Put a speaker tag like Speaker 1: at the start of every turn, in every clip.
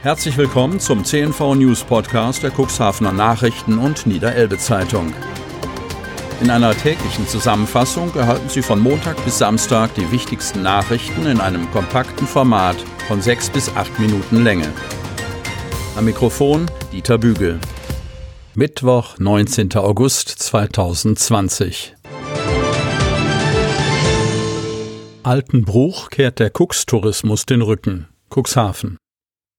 Speaker 1: Herzlich willkommen zum CNV News Podcast der Cuxhavener Nachrichten und Niederelbe Zeitung. In einer täglichen Zusammenfassung erhalten Sie von Montag bis Samstag die wichtigsten Nachrichten in einem kompakten Format von sechs bis acht Minuten Länge. Am Mikrofon Dieter Bügel. Mittwoch, 19. August 2020. Altenbruch kehrt der Cux-Tourismus den Rücken. Cuxhaven.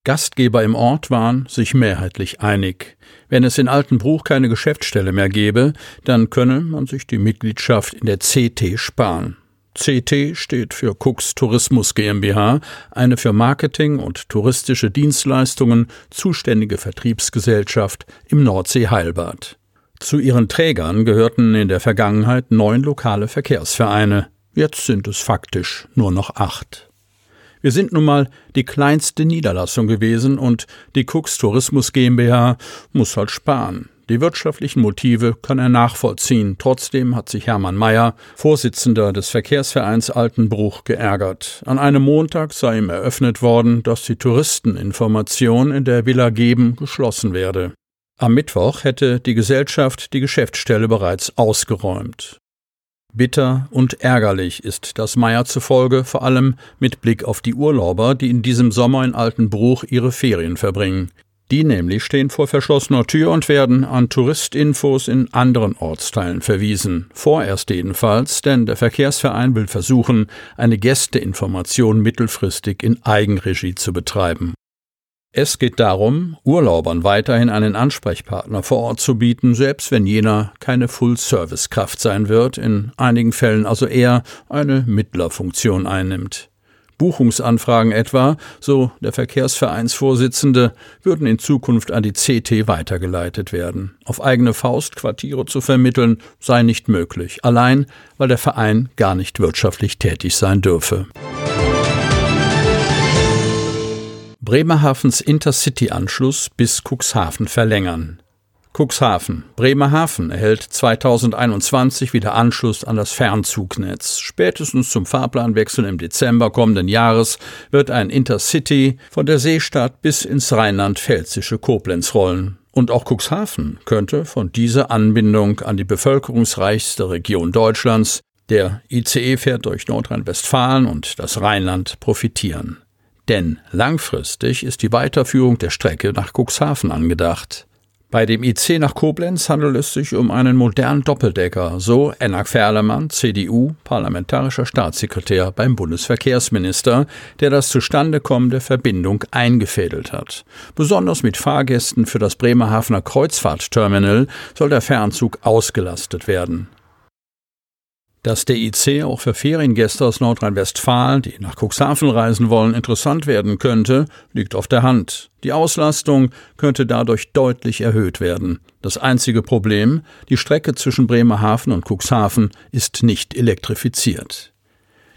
Speaker 1: Gastgeber im Ort waren sich mehrheitlich einig. Wenn es in Altenbruch keine Geschäftsstelle mehr gäbe, dann könne man sich die Mitgliedschaft in der CT sparen. CT steht für Cux Tourismus GmbH, eine für Marketing und touristische Dienstleistungen zuständige Vertriebsgesellschaft im Nordsee-Heilbad. Zu ihren Trägern gehörten in der Vergangenheit neun lokale Verkehrsvereine. Jetzt sind es faktisch nur noch acht. Wir sind nun mal die kleinste Niederlassung gewesen und die Cooks Tourismus GmbH muss halt sparen. Die wirtschaftlichen Motive kann er nachvollziehen. Trotzdem hat sich Hermann Mayer, Vorsitzender des Verkehrsvereins Altenbruch, geärgert. An einem Montag sei ihm eröffnet worden, dass die Touristeninformation in der Villa Geben geschlossen werde. Am Mittwoch hätte die Gesellschaft die Geschäftsstelle bereits ausgeräumt. Bitter und ärgerlich ist das Meier zufolge, vor allem mit Blick auf die Urlauber, die in diesem Sommer in Altenbruch ihre Ferien verbringen. Die nämlich stehen vor verschlossener Tür und werden an Touristinfos in anderen Ortsteilen verwiesen. Vorerst jedenfalls, denn der Verkehrsverein will versuchen, eine Gästeinformation mittelfristig in Eigenregie zu betreiben. Es geht darum, Urlaubern weiterhin einen Ansprechpartner vor Ort zu bieten, selbst wenn jener keine Full-Service-Kraft sein wird, in einigen Fällen also eher eine Mittlerfunktion einnimmt. Buchungsanfragen etwa, so der Verkehrsvereinsvorsitzende, würden in Zukunft an die CT weitergeleitet werden. Auf eigene Faust Quartiere zu vermitteln, sei nicht möglich, allein weil der Verein gar nicht wirtschaftlich tätig sein dürfe. Bremerhavens Intercity-Anschluss bis Cuxhaven verlängern. Cuxhaven. Bremerhaven erhält 2021 wieder Anschluss an das Fernzugnetz. Spätestens zum Fahrplanwechsel im Dezember kommenden Jahres wird ein Intercity von der Seestadt bis ins rheinland-pfälzische Koblenz rollen. Und auch Cuxhaven könnte von dieser Anbindung an die bevölkerungsreichste Region Deutschlands, der ICE fährt durch Nordrhein-Westfalen und das Rheinland, profitieren. Denn langfristig ist die Weiterführung der Strecke nach Cuxhaven angedacht. Bei dem IC nach Koblenz handelt es sich um einen modernen Doppeldecker, so Enak Ferlemann, CDU, parlamentarischer Staatssekretär beim Bundesverkehrsminister, der das Zustandekommen der Verbindung eingefädelt hat. Besonders mit Fahrgästen für das Bremerhavener Kreuzfahrtterminal soll der Fernzug ausgelastet werden. Dass der IC auch für Feriengäste aus Nordrhein-Westfalen, die nach Cuxhaven reisen wollen, interessant werden könnte, liegt auf der Hand. Die Auslastung könnte dadurch deutlich erhöht werden. Das einzige Problem, die Strecke zwischen Bremerhaven und Cuxhaven ist nicht elektrifiziert.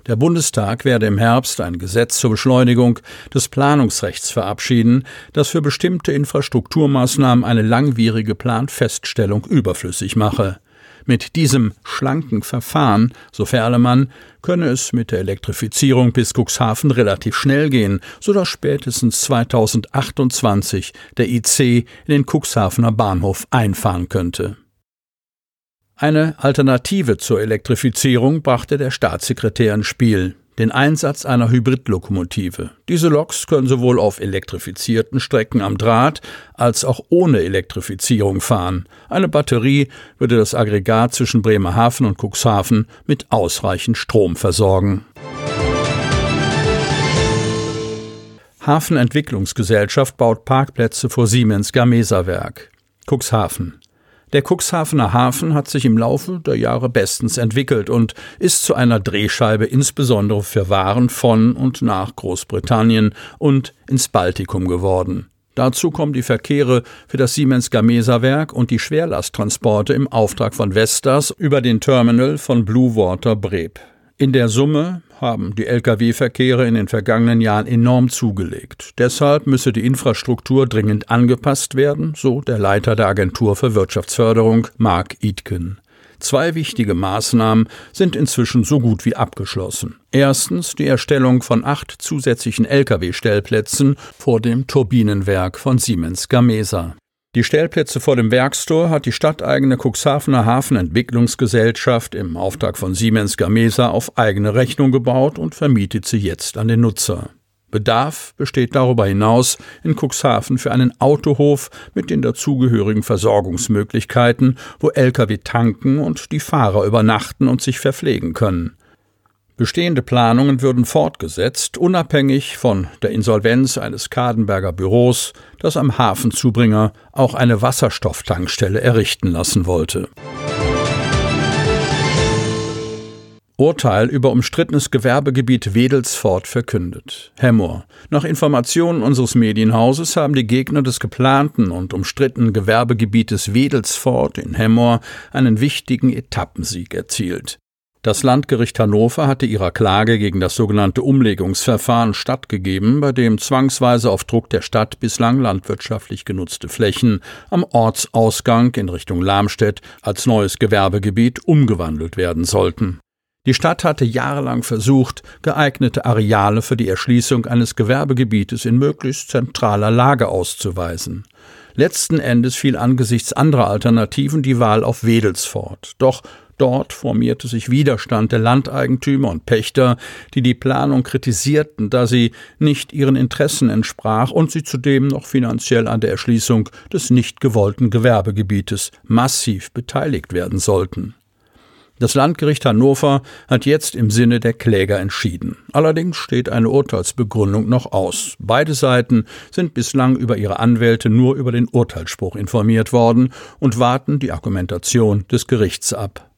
Speaker 1: Der Bundestag werde im Herbst ein Gesetz zur Beschleunigung des Planungsrechts verabschieden, das für bestimmte Infrastrukturmaßnahmen eine langwierige Planfeststellung überflüssig mache. Mit diesem schlanken Verfahren, so Ferlemann, könne es mit der Elektrifizierung bis Cuxhaven relativ schnell gehen, so dass spätestens 2028 der IC in den Cuxhavener Bahnhof einfahren könnte. Eine Alternative zur Elektrifizierung brachte der Staatssekretär ins Spiel den Einsatz einer Hybridlokomotive. Diese Loks können sowohl auf elektrifizierten Strecken am Draht als auch ohne Elektrifizierung fahren. Eine Batterie würde das Aggregat zwischen Bremerhaven und Cuxhaven mit ausreichend Strom versorgen. Hafenentwicklungsgesellschaft baut Parkplätze vor Siemens Gamesa Werk. Cuxhaven. Der Cuxhavener Hafen hat sich im Laufe der Jahre bestens entwickelt und ist zu einer Drehscheibe insbesondere für Waren von und nach Großbritannien und ins Baltikum geworden. Dazu kommen die Verkehre für das Siemens Gamesa Werk und die Schwerlasttransporte im Auftrag von Vestas über den Terminal von Blue Water Breb. In der Summe haben die Lkw-Verkehre in den vergangenen Jahren enorm zugelegt. Deshalb müsse die Infrastruktur dringend angepasst werden, so der Leiter der Agentur für Wirtschaftsförderung, Mark Itken. Zwei wichtige Maßnahmen sind inzwischen so gut wie abgeschlossen. Erstens die Erstellung von acht zusätzlichen Lkw-Stellplätzen vor dem Turbinenwerk von Siemens Gamesa. Die Stellplätze vor dem Werkstor hat die stadteigene Cuxhavener Hafenentwicklungsgesellschaft im Auftrag von Siemens Gamesa auf eigene Rechnung gebaut und vermietet sie jetzt an den Nutzer. Bedarf besteht darüber hinaus in Cuxhaven für einen Autohof mit den dazugehörigen Versorgungsmöglichkeiten, wo Lkw tanken und die Fahrer übernachten und sich verpflegen können. Bestehende Planungen würden fortgesetzt, unabhängig von der Insolvenz eines Kadenberger Büros, das am Hafenzubringer auch eine Wasserstofftankstelle errichten lassen wollte. Urteil über umstrittenes Gewerbegebiet Wedelsfort verkündet. Hemmoor. Nach Informationen unseres Medienhauses haben die Gegner des geplanten und umstrittenen Gewerbegebietes Wedelsfort in Hemmoor einen wichtigen Etappensieg erzielt. Das Landgericht Hannover hatte ihrer Klage gegen das sogenannte Umlegungsverfahren stattgegeben, bei dem zwangsweise auf Druck der Stadt bislang landwirtschaftlich genutzte Flächen am Ortsausgang in Richtung Lamstedt als neues Gewerbegebiet umgewandelt werden sollten. Die Stadt hatte jahrelang versucht, geeignete Areale für die Erschließung eines Gewerbegebietes in möglichst zentraler Lage auszuweisen. Letzten Endes fiel angesichts anderer Alternativen die Wahl auf Wedelsfort. Doch Dort formierte sich Widerstand der Landeigentümer und Pächter, die die Planung kritisierten, da sie nicht ihren Interessen entsprach und sie zudem noch finanziell an der Erschließung des nicht gewollten Gewerbegebietes massiv beteiligt werden sollten. Das Landgericht Hannover hat jetzt im Sinne der Kläger entschieden. Allerdings steht eine Urteilsbegründung noch aus. Beide Seiten sind bislang über ihre Anwälte nur über den Urteilsspruch informiert worden und warten die Argumentation des Gerichts ab.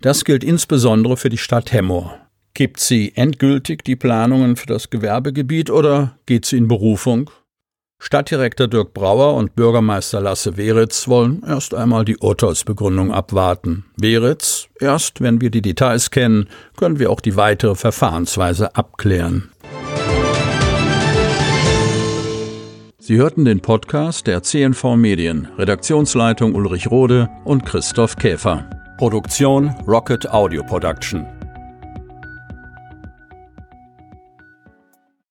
Speaker 1: Das gilt insbesondere für die Stadt Hemmoor. Kippt sie endgültig die Planungen für das Gewerbegebiet oder geht sie in Berufung? Stadtdirektor Dirk Brauer und Bürgermeister Lasse Weritz wollen erst einmal die Urteilsbegründung abwarten. Weritz, erst wenn wir die Details kennen, können wir auch die weitere Verfahrensweise abklären. Sie hörten den Podcast der CNV Medien, Redaktionsleitung Ulrich Rode und Christoph Käfer. Produktion Rocket Audio Production.